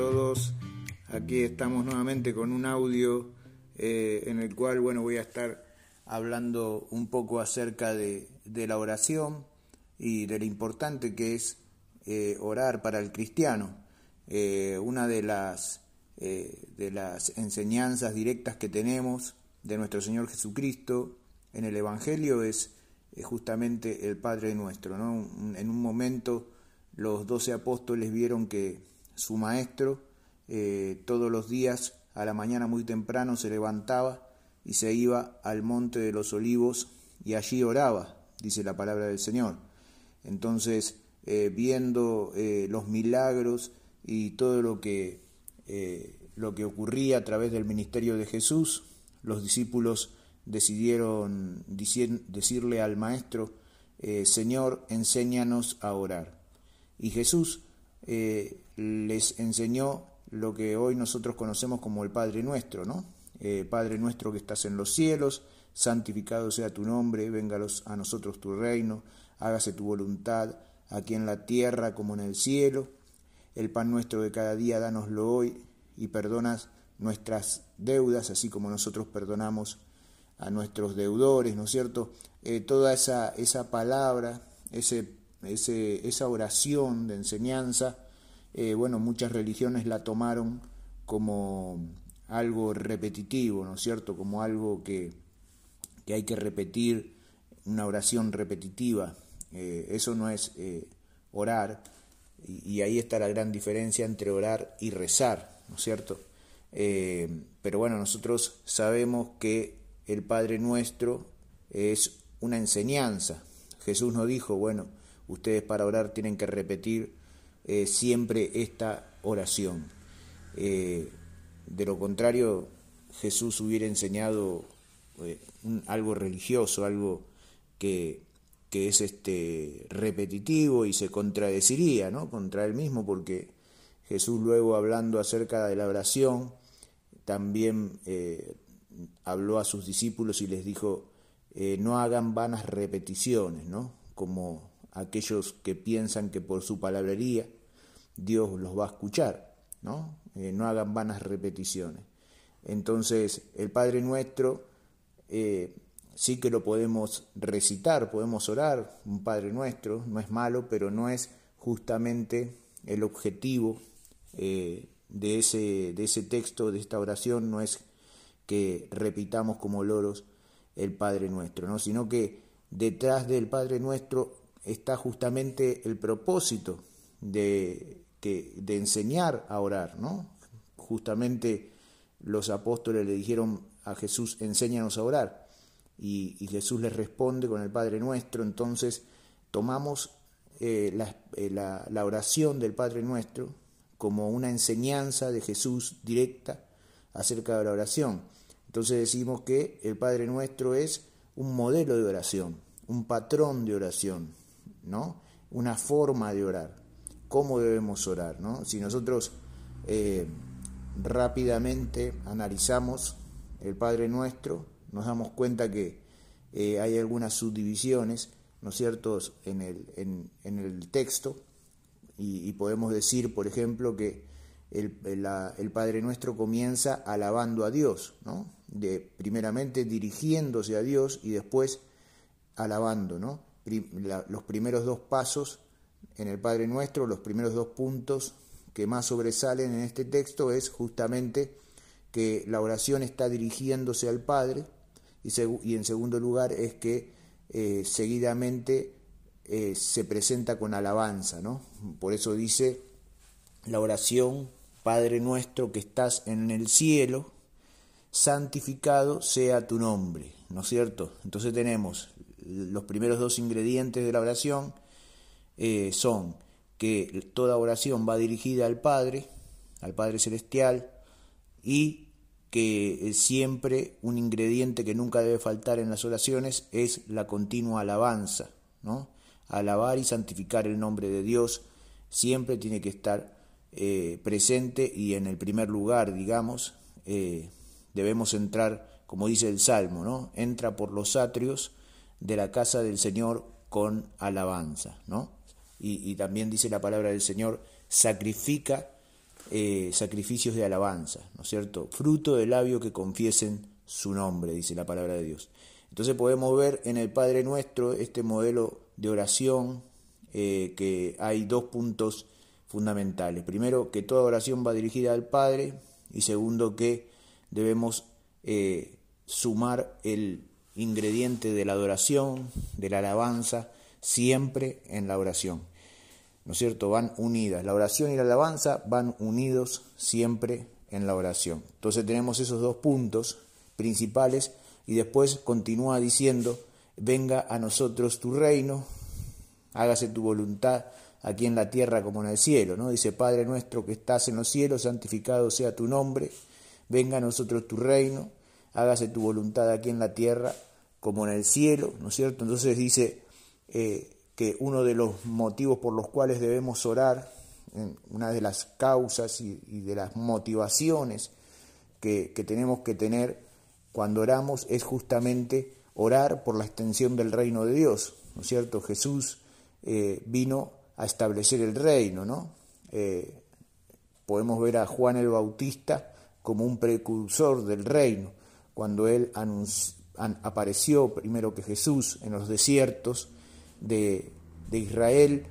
todos. Aquí estamos nuevamente con un audio eh, en el cual, bueno, voy a estar hablando un poco acerca de, la oración y de lo importante que es eh, orar para el cristiano. Eh, una de las, de las enseñanzas directas que tenemos de nuestro Señor Jesucristo en el Evangelio es justamente el Padre nuestro. ¿no? En un momento los doce apóstoles vieron que su maestro eh, todos los días a la mañana muy temprano se levantaba y se iba al monte de los olivos y allí oraba, dice la palabra del Señor. Entonces, eh, viendo eh, los milagros y todo lo que, lo que ocurría a través del ministerio de Jesús, los discípulos decidieron decirle al Maestro, Señor, enséñanos a orar. Y Jesús eh, les enseñó lo que hoy nosotros conocemos como el Padre Nuestro, ¿no? Eh, Padre nuestro que estás en los cielos, santificado sea tu nombre, venga a nosotros tu reino, hágase tu voluntad, aquí en la tierra como en el cielo. El pan nuestro de cada día, dánoslo hoy y perdonas nuestras deudas, así como nosotros perdonamos a nuestros deudores, ¿no es cierto? Eh, toda esa, esa palabra, ese esa oración de enseñanza, eh, bueno, muchas religiones la tomaron como algo repetitivo, ¿no es cierto? Como algo que, que hay que repetir, una oración repetitiva. Eh, eso no es eh, orar, y, y, ahí está la gran diferencia entre orar y rezar, ¿no es cierto? pero bueno, nosotros sabemos que el Padre Nuestro es una enseñanza. Jesús nos dijo, bueno, ustedes para orar tienen que repetir eh, siempre esta oración. Eh, de lo contrario, Jesús hubiera enseñado eh, algo religioso, algo que, es este, repetitivo y se contradeciría ¿no? contra él mismo, porque Jesús luego hablando acerca de la oración, también habló a sus discípulos y les dijo, no hagan vanas repeticiones, ¿no? como aquellos que piensan que por su palabrería Dios los va a escuchar, ¿no? Eh, no hagan vanas repeticiones. Entonces, el Padre Nuestro eh, sí que lo podemos recitar, podemos orar, un Padre Nuestro, no es malo, pero no es justamente el objetivo eh, de, ese, de ese texto, de esta oración, no es que repitamos como loros el Padre Nuestro, ¿no? sino que detrás del Padre Nuestro está justamente el propósito de, que, de enseñar a orar, ¿no? Justamente los apóstoles le dijeron a Jesús, enséñanos a orar, y, Jesús les responde con el Padre Nuestro, entonces tomamos eh, eh, la, la oración del Padre Nuestro como una enseñanza de Jesús directa acerca de la oración. Entonces decimos que el Padre Nuestro es un modelo de oración, un patrón de oración, Una forma de orar, cómo debemos orar, ¿no? Si nosotros eh, rápidamente analizamos el Padre Nuestro, nos damos cuenta que eh, hay algunas subdivisiones, ¿no es en el, en, el texto, y, podemos decir, por ejemplo, que el, el, Padre Nuestro comienza alabando a Dios, ¿no? De, primeramente dirigiéndose a Dios y después alabando, ¿no? Los primeros dos pasos en el Padre Nuestro, los primeros dos puntos que más sobresalen en este texto es justamente que la oración está dirigiéndose al Padre y, en segundo lugar es que eh, seguidamente eh, se presenta con alabanza, ¿no? Por eso dice la oración, Padre nuestro que estás en el cielo, santificado sea tu nombre, ¿no es cierto? Entonces tenemos los primeros dos ingredientes de la oración eh, son que toda oración va dirigida al Padre, al Padre Celestial, y que eh, siempre un ingrediente que nunca debe faltar en las oraciones es la continua alabanza, ¿no? Alabar y santificar el nombre de Dios siempre tiene que estar eh, presente y en el primer lugar, digamos, debemos entrar, como dice el Salmo, ¿no? Entra por los atrios de la casa del Señor con alabanza, ¿no? Y, también dice la palabra del Señor, sacrifica eh, sacrificios de alabanza, ¿no es cierto? Fruto del labio que confiesen su nombre, dice la palabra de Dios. Entonces podemos ver en el Padre Nuestro este modelo de oración eh, que hay dos puntos fundamentales. Primero, que toda oración va dirigida al Padre y segundo, que debemos eh, sumar el ingrediente de la adoración, de la alabanza, siempre en la oración. ¿No es cierto? Van unidas. La oración y la alabanza van unidos siempre en la oración. Entonces tenemos esos dos puntos principales y después continúa diciendo, venga a nosotros tu reino, hágase tu voluntad aquí en la tierra como en el cielo, ¿no? Dice, Padre nuestro que estás en los cielos, santificado sea tu nombre, venga a nosotros tu reino, hágase tu voluntad aquí en la tierra como en el cielo, ¿no es cierto? Entonces dice eh, que uno de los motivos por los cuales debemos orar, una de las causas y, de las motivaciones que, que tenemos que tener cuando oramos es justamente orar por la extensión del reino de Dios, ¿no es cierto? Jesús eh, vino a establecer el reino, ¿no? Eh, podemos ver a Juan el Bautista como un precursor del reino, cuando él apareció primero que Jesús en los desiertos de, Israel,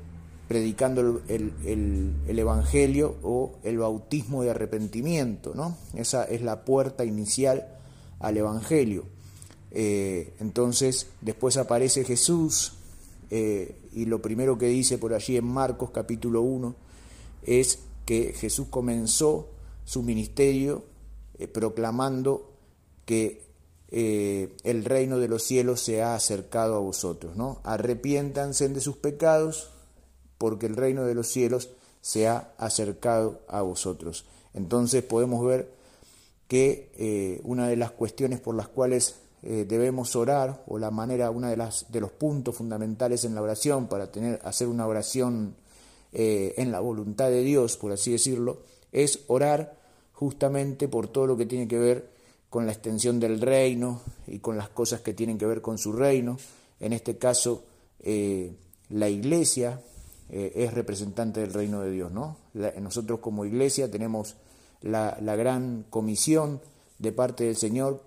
predicando el, el, Evangelio o el bautismo de arrepentimiento, ¿no? Esa es la puerta inicial al Evangelio. Eh, entonces, después aparece Jesús eh, y lo primero que dice por allí en Marcos capítulo 1 es que Jesús comenzó su ministerio eh, proclamando que eh, el reino de los cielos se ha acercado a vosotros, ¿no? Arrepiéntanse de sus pecados porque el reino de los cielos se ha acercado a vosotros. Entonces podemos ver que una de las cuestiones por las cuales eh, debemos orar, o la manera, una de, de los puntos fundamentales en la oración para tener, hacer una oración eh, en la voluntad de Dios, por así decirlo, es orar justamente por todo lo que tiene que ver con la extensión del reino y con las cosas que tienen que ver con su reino. En este caso, eh, la iglesia es representante del reino de Dios. ¿no? nosotros como iglesia tenemos la, la gran comisión de parte del Señor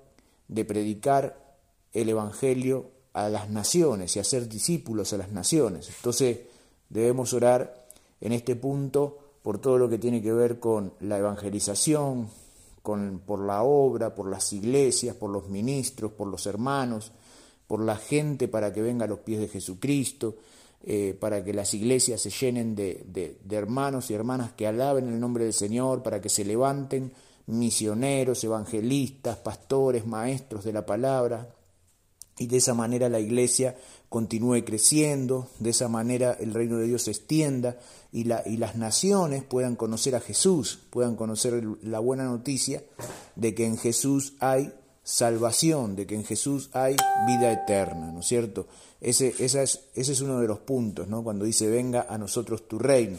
de predicar el Evangelio a las naciones y hacer discípulos a las naciones. Entonces debemos orar en este punto por todo lo que tiene que ver con la evangelización, con, por la obra, por las iglesias, por los ministros, por los hermanos, por la gente para que venga a los pies de Jesucristo, eh, para que las iglesias se llenen de, de hermanos y hermanas que alaben el nombre del Señor, para que se levanten misioneros, evangelistas, pastores, maestros de la palabra, y de esa manera la iglesia continúe creciendo, de esa manera el reino de Dios se extienda y, la, y las naciones puedan conocer a Jesús, puedan conocer la buena noticia de que en Jesús hay salvación, de que en Jesús hay vida eterna, ¿no es cierto? Ese, esa es, ese es uno de los puntos, ¿no? Cuando dice, venga a nosotros tu reino,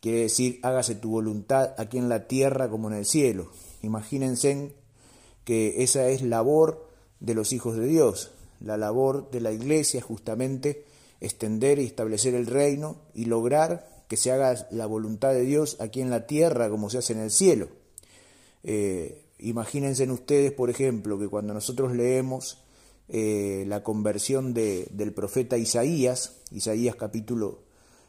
quiere decir, hágase tu voluntad aquí en la tierra como en el cielo. Imagínense que esa es labor de los hijos de Dios, la labor de la iglesia justamente extender y establecer el reino y lograr que se haga la voluntad de Dios aquí en la tierra como se hace en el cielo. Eh, imagínense ustedes, por ejemplo, que cuando nosotros leemos eh, la conversión de, del profeta Isaías, Isaías capítulo,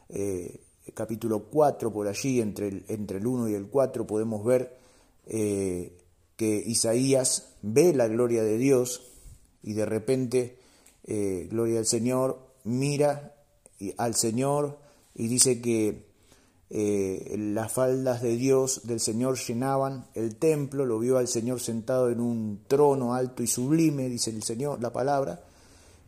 eh, capítulo 4, por allí, entre el, entre el 1 y el 4, podemos ver que Isaías ve la gloria de Dios y de repente, eh, gloria al Señor, mira al Señor y dice que eh, las faldas de Dios del Señor llenaban el templo, lo vio al Señor sentado en un trono alto y sublime, dice el Señor, la palabra,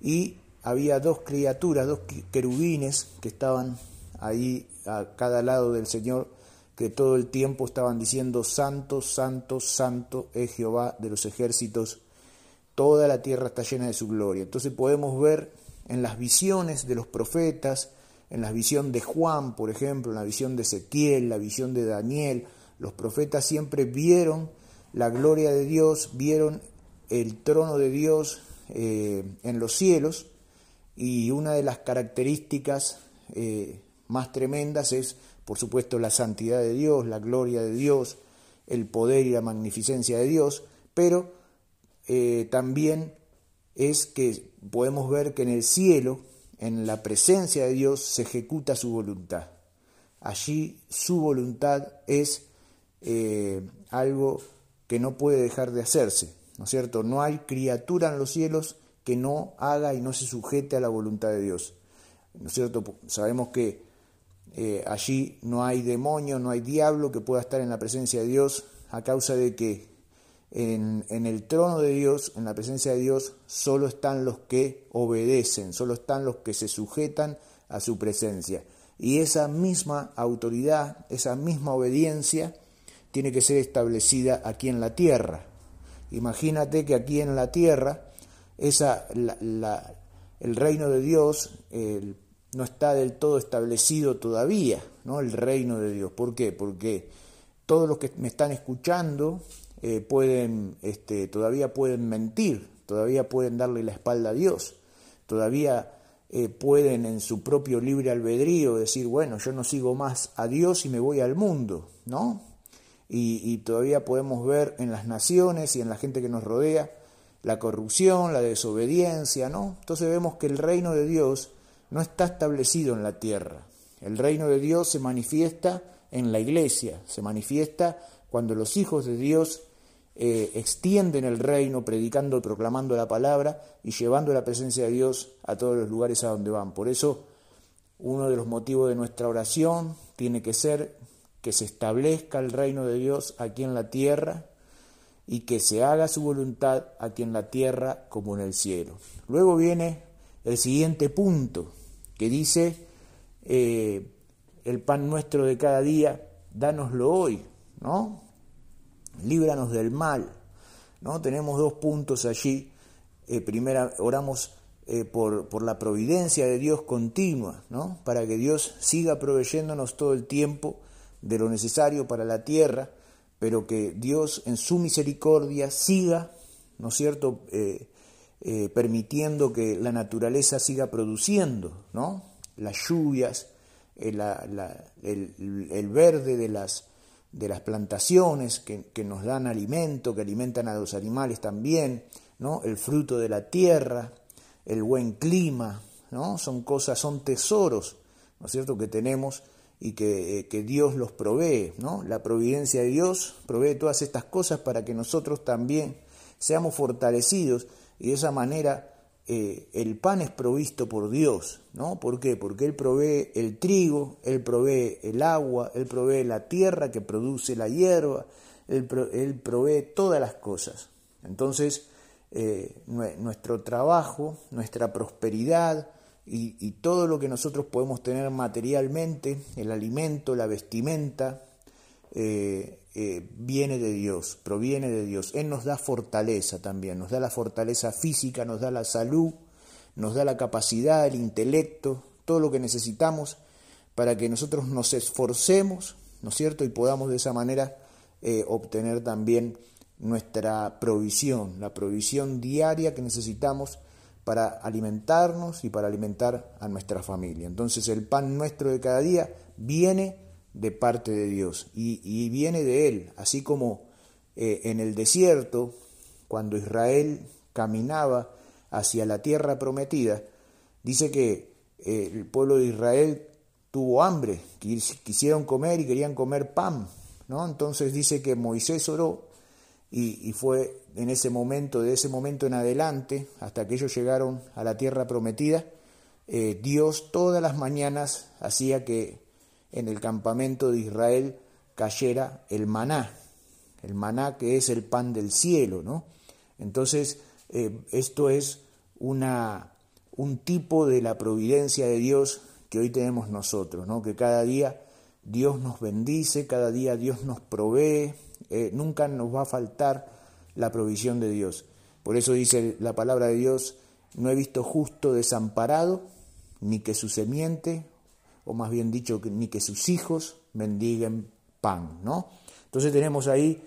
y había dos criaturas, dos querubines que estaban ahí a cada lado del Señor que todo el tiempo estaban diciendo, Santo, Santo, Santo es Jehová de los ejércitos, toda la tierra está llena de su gloria. Entonces podemos ver en las visiones de los profetas, en la visión de Juan, por ejemplo, en la visión de Ezequiel, la visión de Daniel, los profetas siempre vieron la gloria de Dios, vieron el trono de Dios eh, en los cielos y una de las características eh, más tremendas es por supuesto la santidad de Dios, la gloria de Dios, el poder y la magnificencia de Dios, pero eh, también es que podemos ver que en el cielo, en la presencia de Dios, se ejecuta su voluntad. Allí su voluntad es eh, algo que no puede dejar de hacerse, ¿no es cierto? No hay criatura en los cielos que no haga y no se sujete a la voluntad de Dios, ¿no es cierto? Sabemos que eh, allí no hay demonio, no hay diablo que pueda estar en la presencia de Dios a causa de que en, el trono de Dios, en la presencia de Dios, solo están los que obedecen, solo están los que se sujetan a su presencia. Y esa misma autoridad, esa misma obediencia, tiene que ser establecida aquí en la tierra. Imagínate que aquí en la tierra esa, el reino de Dios no está del todo establecido todavía, ¿no? el reino de Dios. ¿Por qué? Porque todos los que me están escuchando eh, pueden, este, todavía pueden mentir, todavía pueden darle la espalda a Dios, todavía eh, pueden en su propio libre albedrío decir, bueno, yo no sigo más a Dios y me voy al mundo, ¿no? Y, todavía podemos ver en las naciones y en la gente que nos rodea la corrupción, la desobediencia, ¿no? Entonces vemos que el reino de Dios no está establecido en la tierra. El reino de Dios se manifiesta en la iglesia, se manifiesta cuando los hijos de Dios eh, extienden el reino predicando proclamando la palabra y llevando la presencia de Dios a todos los lugares a donde van. Por eso, uno de los motivos de nuestra oración tiene que ser que se establezca el reino de Dios aquí en la tierra y que se haga su voluntad aquí en la tierra como en el cielo. Luego viene el siguiente punto que dice, eh, el pan nuestro de cada día, dánoslo hoy, ¿no? Líbranos del mal. ¿no? Tenemos dos puntos allí. Eh, primera, oramos eh, por, por, la providencia de Dios continua, ¿no? para que Dios siga proveyéndonos todo el tiempo de lo necesario para la tierra, pero que Dios en su misericordia siga, ¿no es cierto?, eh, permitiendo que la naturaleza siga produciendo, ¿no? Las lluvias, el, el verde de las de las plantaciones que, nos dan alimento, que alimentan a los animales también, ¿no? el fruto de la tierra, el buen clima, ¿no? son cosas, son tesoros, ¿no es cierto?, que tenemos y que, eh, que, Dios los provee, ¿no? La providencia de Dios provee todas estas cosas para que nosotros también seamos fortalecidos y de esa manera eh, el pan es provisto por Dios, ¿no? ¿Por qué? Porque Él provee el trigo, Él provee el agua, Él provee la tierra que produce la hierba, Él, provee todas las cosas. Entonces, eh, nuestro trabajo, nuestra prosperidad y, todo lo que nosotros podemos tener materialmente, el alimento, la vestimenta, eh, eh, viene de Dios, proviene de Dios. Él nos da fortaleza también, nos da la fortaleza física, nos da la salud, nos da la capacidad, el intelecto, todo lo que necesitamos para que nosotros nos esforcemos, ¿no es cierto? Y podamos de esa manera eh, obtener también nuestra provisión, la provisión diaria que necesitamos para alimentarnos y para alimentar a nuestra familia. Entonces el pan nuestro de cada día viene de parte de Dios y, viene de Él, así como eh, en el desierto, cuando Israel caminaba hacia la tierra prometida, dice que eh, el pueblo de Israel tuvo hambre, quisieron comer y querían comer pan, ¿no? Entonces dice que Moisés oró y, fue en ese momento, de ese momento en adelante, hasta que ellos llegaron a la tierra prometida, eh, Dios todas las mañanas hacía que en el campamento de Israel cayera el maná, el maná que es el pan del cielo, ¿no? Entonces, eh, esto es una, un tipo de la providencia de Dios que hoy tenemos nosotros, ¿no? Que cada día Dios nos bendice, cada día Dios nos provee, eh, nunca nos va a faltar la provisión de Dios. Por eso dice la palabra de Dios, no he visto justo desamparado, ni que su semiente o más bien dicho, ni que sus hijos mendiguen pan, ¿no? Entonces tenemos ahí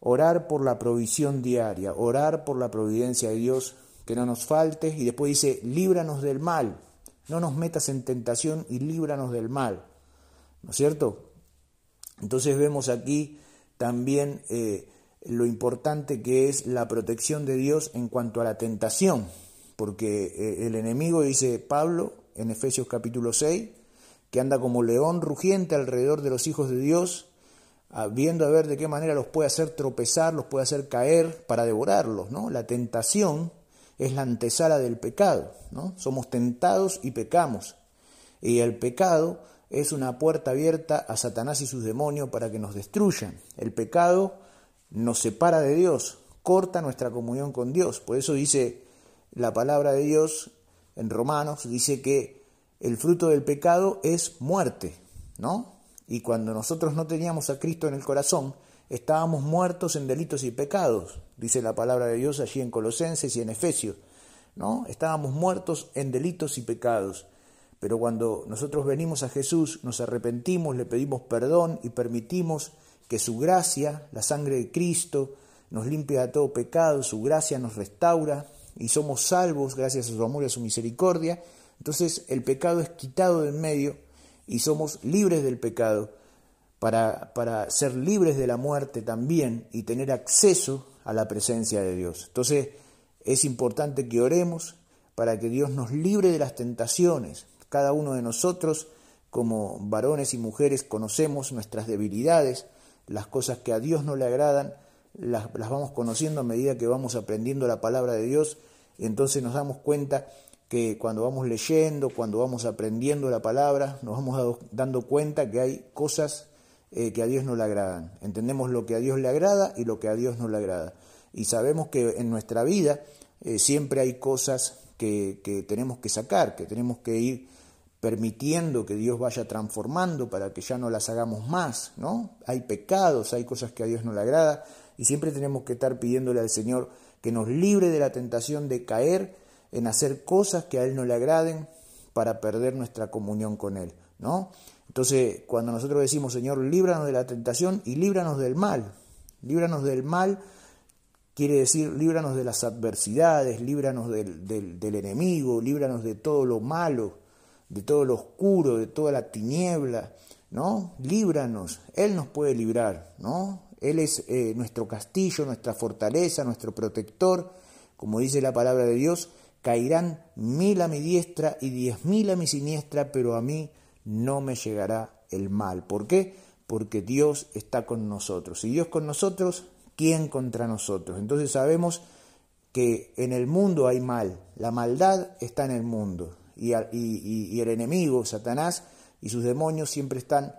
orar por la provisión diaria, orar por la providencia de Dios, que no nos falte, y después dice, líbranos del mal, no nos metas en tentación y líbranos del mal, ¿no es cierto? Entonces vemos aquí también eh, lo importante que es la protección de Dios en cuanto a la tentación, porque eh, el enemigo, dice Pablo en Efesios capítulo 6, que anda como león rugiente alrededor de los hijos de Dios, viendo a ver de qué manera los puede hacer tropezar, los puede hacer caer para devorarlos, ¿no? La tentación es la antesala del pecado, ¿no? Somos tentados y pecamos. Y el pecado es una puerta abierta a Satanás y sus demonios para que nos destruyan. El pecado nos separa de Dios, corta nuestra comunión con Dios. Por eso dice la palabra de Dios en Romanos, dice que el fruto del pecado es muerte, ¿no? Y cuando nosotros no teníamos a Cristo en el corazón, estábamos muertos en delitos y pecados, dice la palabra de Dios allí en Colosenses y en Efesios, ¿no? Estábamos muertos en delitos y pecados. Pero cuando nosotros venimos a Jesús, nos arrepentimos, le pedimos perdón y permitimos que su gracia, la sangre de Cristo, nos limpia de todo pecado, su gracia nos restaura y somos salvos gracias a su amor y a su misericordia, entonces el pecado es quitado de en medio y somos libres del pecado para, para ser libres de la muerte también y tener acceso a la presencia de Dios. Entonces es importante que oremos para que Dios nos libre de las tentaciones. Cada uno de nosotros, como varones y mujeres, conocemos nuestras debilidades, las cosas que a Dios no le agradan, las, las vamos conociendo a medida que vamos aprendiendo la palabra de Dios, y entonces nos damos cuenta que cuando vamos leyendo, cuando vamos aprendiendo la palabra, nos vamos dando cuenta que hay cosas eh, que a Dios no le agradan. Entendemos lo que a Dios le agrada y lo que a Dios no le agrada. Y sabemos que en nuestra vida eh, siempre hay cosas que, que tenemos que sacar, que tenemos que ir permitiendo que Dios vaya transformando para que ya no las hagamos más, ¿no? Hay pecados, hay cosas que a Dios no le agrada y siempre tenemos que estar pidiéndole al Señor que nos libre de la tentación de caer en hacer cosas que a Él no le agraden para perder nuestra comunión con Él, ¿no? Entonces, cuando nosotros decimos, Señor, líbranos de la tentación y líbranos del mal, líbranos del mal, quiere decir, líbranos de las adversidades, líbranos del, del, enemigo, líbranos de todo lo malo, de todo lo oscuro, de toda la tiniebla, ¿no? Líbranos, Él nos puede librar, ¿no? Él es eh, nuestro castillo, nuestra fortaleza, nuestro protector, como dice la palabra de Dios, Caerán mil a mi diestra y diez mil a mi siniestra, pero a mí no me llegará el mal. ¿Por qué? Porque Dios está con nosotros. Si Dios con nosotros, ¿quién contra nosotros? Entonces sabemos que en el mundo hay mal, la maldad está en el mundo y, el enemigo, Satanás y sus demonios siempre están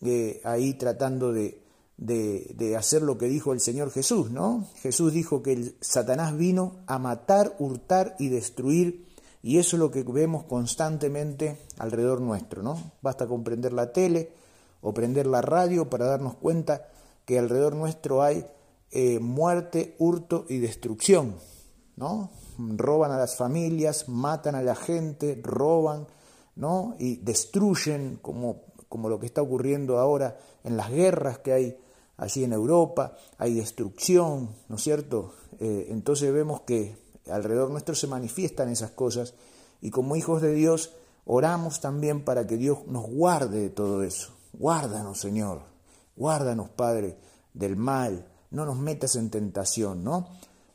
eh, ahí tratando de, de, hacer lo que dijo el Señor Jesús, ¿no? Jesús dijo que el Satanás vino a matar, hurtar y destruir, y eso es lo que vemos constantemente alrededor nuestro, ¿no? Basta con prender la tele o prender la radio para darnos cuenta que alrededor nuestro hay eh, muerte, hurto y destrucción, ¿no? Roban a las familias, matan a la gente, roban, ¿no? Y destruyen como, como lo que está ocurriendo ahora en las guerras que hay allí en Europa, hay destrucción, ¿no es cierto? Eh, entonces vemos que alrededor nuestro se manifiestan esas cosas y como hijos de Dios oramos también para que Dios nos guarde de todo eso. Guárdanos, Señor, guárdanos, Padre, del mal, no nos metas en tentación, ¿no?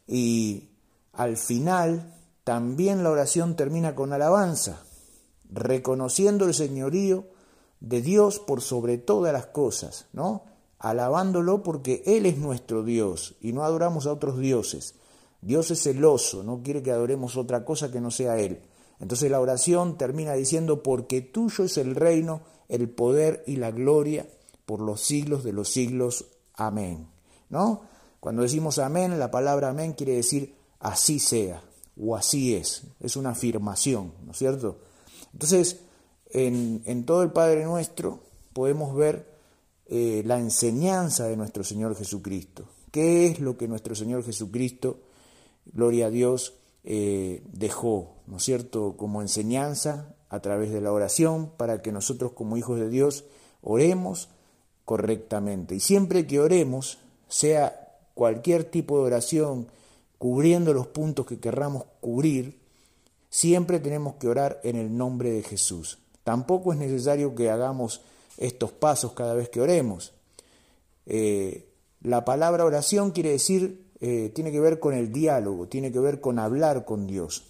Y al final también la oración termina con alabanza, reconociendo el señorío de Dios por sobre todas las cosas, ¿no? alabándolo porque Él es nuestro Dios y no adoramos a otros dioses. Dios es celoso, no quiere que adoremos otra cosa que no sea Él. Entonces la oración termina diciendo, porque tuyo es el reino, el poder y la gloria por los siglos de los siglos. Amén. ¿No? Cuando decimos amén, la palabra amén quiere decir así sea o así es. Es una afirmación, ¿no es cierto? Entonces, en, todo el Padre nuestro podemos ver eh, la enseñanza de nuestro Señor Jesucristo. ¿Qué es lo que nuestro Señor Jesucristo, gloria a Dios, eh, dejó, ¿no es cierto?, como enseñanza a través de la oración para que nosotros como hijos de Dios oremos correctamente. Y siempre que oremos, sea cualquier tipo de oración, cubriendo los puntos que querramos cubrir, siempre tenemos que orar en el nombre de Jesús. Tampoco es necesario que hagamos estos pasos cada vez que oremos. Eh, la palabra oración quiere decir, eh, tiene que ver con el diálogo, tiene que ver con hablar con Dios.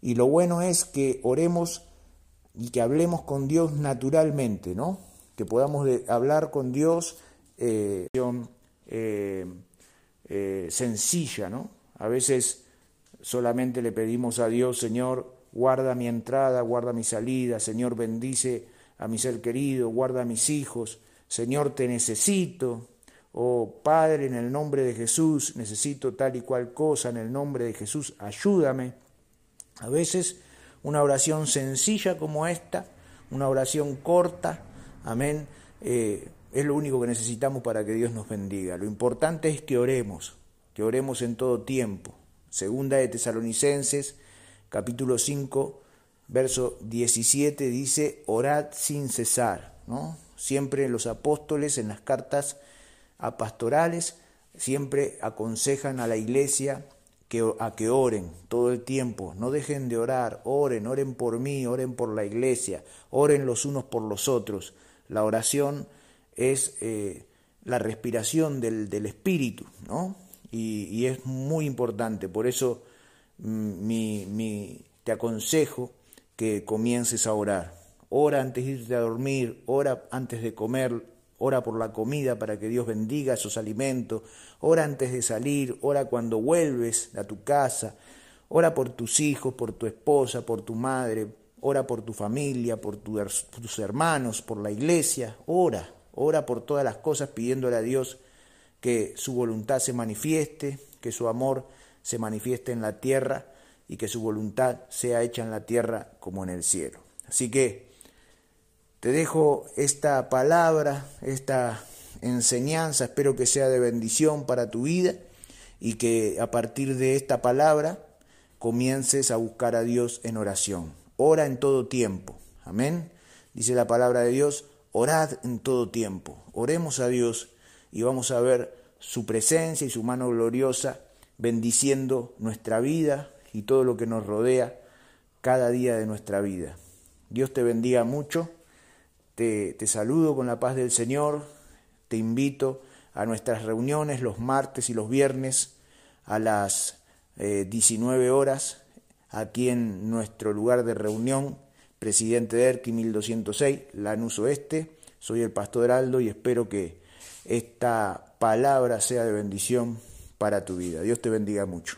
Y lo bueno es que oremos y que hablemos con Dios naturalmente, ¿no? Que podamos hablar con Dios eh, sencilla, ¿no? A veces solamente le pedimos a Dios, Señor, guarda mi entrada, guarda mi salida, Señor, bendice a mi ser querido, guarda a mis hijos, Señor, te necesito, oh Padre, en el nombre de Jesús, necesito tal y cual cosa, en el nombre de Jesús, ayúdame. A veces una oración sencilla como esta, una oración corta, amén, eh, es lo único que necesitamos para que Dios nos bendiga. Lo importante es que oremos, que oremos en todo tiempo. Segunda de Tesalonicenses capítulo 5, verso 17 dice, orad sin cesar, ¿no? Siempre los apóstoles en las cartas a pastorales siempre aconsejan a la iglesia que, a que oren todo el tiempo, no dejen de orar, oren, oren por mí, oren por la iglesia, oren los unos por los otros. La oración es eh, la respiración del, del espíritu, ¿no? Y, y, es muy importante, por eso mi, te aconsejo que comiences a orar. Ora antes de irte a dormir, ora antes de comer, ora por la comida para que Dios bendiga esos alimentos, ora antes de salir, ora cuando vuelves a tu casa, ora por tus hijos, por tu esposa, por tu madre, ora por tu familia, por, por tus hermanos, por la iglesia, ora, ora por todas las cosas pidiéndole a Dios que su voluntad se manifieste, que su amor se manifieste en la tierra y que su voluntad sea hecha en la tierra como en el cielo. Así que te dejo esta palabra, esta enseñanza, espero que sea de bendición para tu vida y que a partir de esta palabra comiences a buscar a Dios en oración. Ora en todo tiempo. Amén. Dice la palabra de Dios, orad en todo tiempo. Oremos a Dios y vamos a ver su presencia y su mano gloriosa bendiciendo nuestra vida y todo lo que nos rodea cada día de nuestra vida. Dios te bendiga mucho, te, saludo con la paz del Señor, te invito a nuestras reuniones los martes y los viernes a las 19 eh, horas aquí en nuestro lugar de reunión, Presidente de Erqui 1206, Lanús Oeste. Soy el Pastor Heraldo y espero que esta palabra sea de bendición para tu vida. Dios te bendiga mucho.